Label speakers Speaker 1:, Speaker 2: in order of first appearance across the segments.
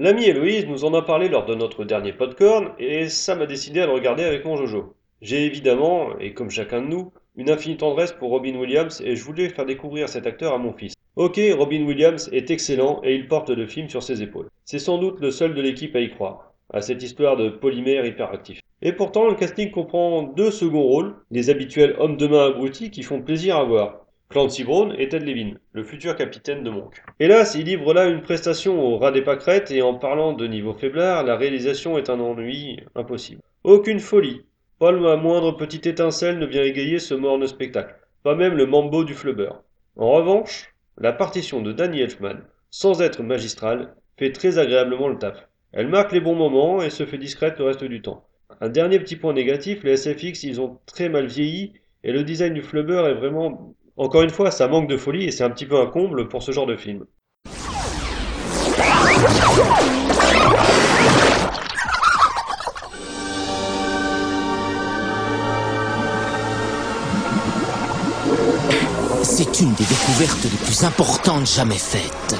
Speaker 1: L'ami Héloïse nous en a parlé lors de notre dernier podcorn et ça m'a décidé à le regarder avec mon Jojo. J'ai évidemment, et comme chacun de nous, une infinie tendresse pour Robin Williams et je voulais faire découvrir cet acteur à mon fils. Ok, Robin Williams est excellent et il porte le film sur ses épaules. C'est sans doute le seul de l'équipe à y croire, à cette histoire de polymère hyperactif. Et pourtant, le casting comprend deux seconds rôles, les habituels hommes de main abrutis qui font plaisir à voir. Clancy Brown et Ted Levin, le futur capitaine de Monk. Hélas, il livre là une prestation au ras des pâquerettes et en parlant de niveau faiblard, la réalisation est un ennui impossible. Aucune folie. Pas la moindre petite étincelle ne vient égayer ce morne spectacle. Pas même le mambo du flubber. En revanche, la partition de Danny Elfman, sans être magistrale, fait très agréablement le taf. Elle marque les bons moments et se fait discrète le reste du temps. Un dernier petit point négatif, les SFX ils ont très mal vieilli et le design du flubber est vraiment encore une fois, ça manque de folie et c'est un petit peu un comble pour ce genre de film.
Speaker 2: C'est une des découvertes les plus importantes jamais faites.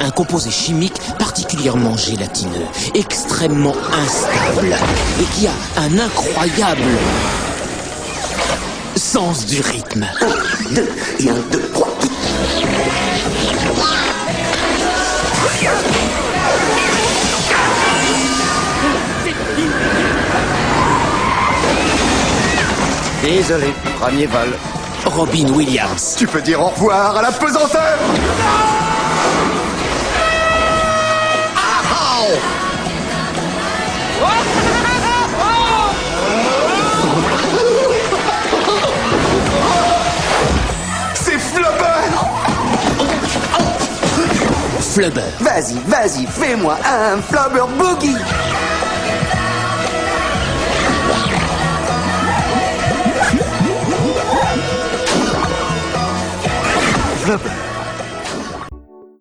Speaker 2: Un composé chimique particulièrement gélatineux, extrêmement instable, et qui a un incroyable sens du rythme.
Speaker 3: Un, deux, et un, deux, trois.
Speaker 4: Désolé, premier vol.
Speaker 2: Robin Williams.
Speaker 4: Tu peux dire au revoir à la pesanteur
Speaker 2: Flubber.
Speaker 3: Vas-y, vas-y, fais-moi un Flubber Boogie.
Speaker 4: Flubber